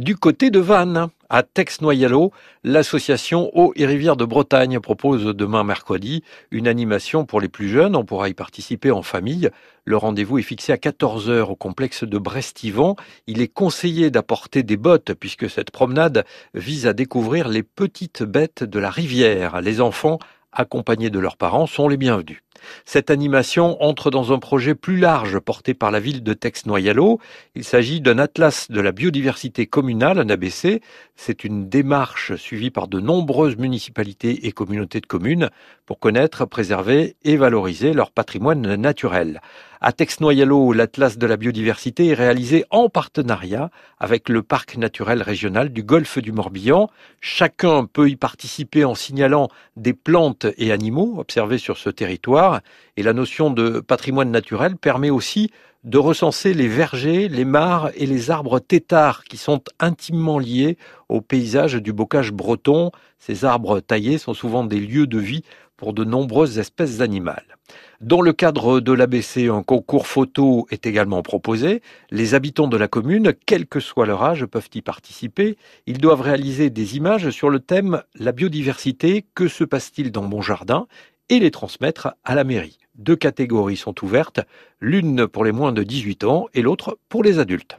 Du côté de Vannes, à Tex-Noyalo, l'association Eau et Rivière de Bretagne propose demain mercredi une animation pour les plus jeunes. On pourra y participer en famille. Le rendez-vous est fixé à 14h au complexe de Brestivan. Il est conseillé d'apporter des bottes puisque cette promenade vise à découvrir les petites bêtes de la rivière. Les enfants accompagnés de leurs parents, sont les bienvenus. Cette animation entre dans un projet plus large porté par la ville de Tex-Noyalo. Il s'agit d'un atlas de la biodiversité communale, un ABC. C'est une démarche suivie par de nombreuses municipalités et communautés de communes pour connaître, préserver et valoriser leur patrimoine naturel. À Tex-Noyalo, l'Atlas de la biodiversité est réalisé en partenariat avec le Parc naturel régional du Golfe du Morbihan. Chacun peut y participer en signalant des plantes et animaux observés sur ce Et la notion de patrimoine naturel permet aussi de recenser les vergers, les mares et les arbres têtards qui sont intimement liés au paysage du bocage breton. Ces arbres taillés sont souvent des lieux de vie pour de nombreuses espèces animales. Dans le cadre de l'ABC, un concours photo est également proposé. Les habitants de la commune, quel que soit leur âge, peuvent y participer. Ils doivent réaliser des images sur le thème La biodiversité, que se passe-t-il dans mon jardin? Et les transmettre à la mairie. Deux catégories sont ouvertes, l'une pour les moins de 18 ans et l'autre pour les adultes.